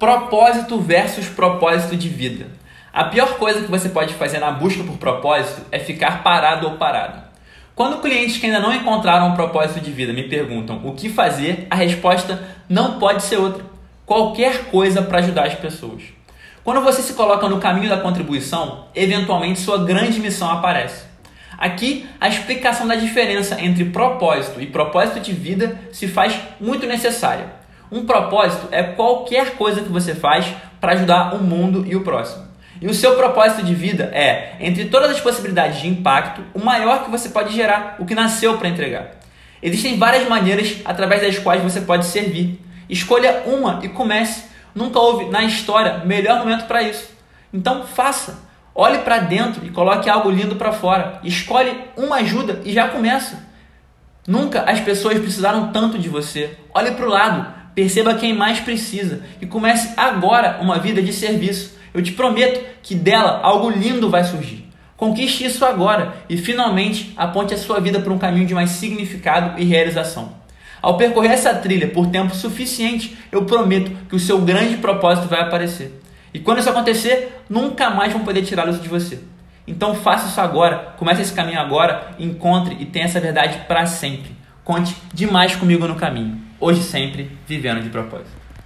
Propósito versus propósito de vida. A pior coisa que você pode fazer na busca por propósito é ficar parado ou parado. Quando clientes que ainda não encontraram um propósito de vida me perguntam o que fazer, a resposta não pode ser outra. Qualquer coisa para ajudar as pessoas. Quando você se coloca no caminho da contribuição, eventualmente sua grande missão aparece. Aqui, a explicação da diferença entre propósito e propósito de vida se faz muito necessária. Um propósito é qualquer coisa que você faz para ajudar o mundo e o próximo. E o seu propósito de vida é, entre todas as possibilidades de impacto, o maior que você pode gerar, o que nasceu para entregar. Existem várias maneiras através das quais você pode servir. Escolha uma e comece. Nunca houve na história melhor momento para isso. Então faça. Olhe para dentro e coloque algo lindo para fora. Escolhe uma ajuda e já começa. Nunca as pessoas precisaram tanto de você. Olhe para o lado. Perceba quem mais precisa e comece agora uma vida de serviço. Eu te prometo que dela algo lindo vai surgir. Conquiste isso agora e finalmente aponte a sua vida para um caminho de mais significado e realização. Ao percorrer essa trilha por tempo suficiente, eu prometo que o seu grande propósito vai aparecer. E quando isso acontecer, nunca mais vão poder tirá-lo de você. Então faça isso agora, comece esse caminho agora, encontre e tenha essa verdade para sempre. Conte demais comigo no caminho. Hoje sempre, vivendo de propósito.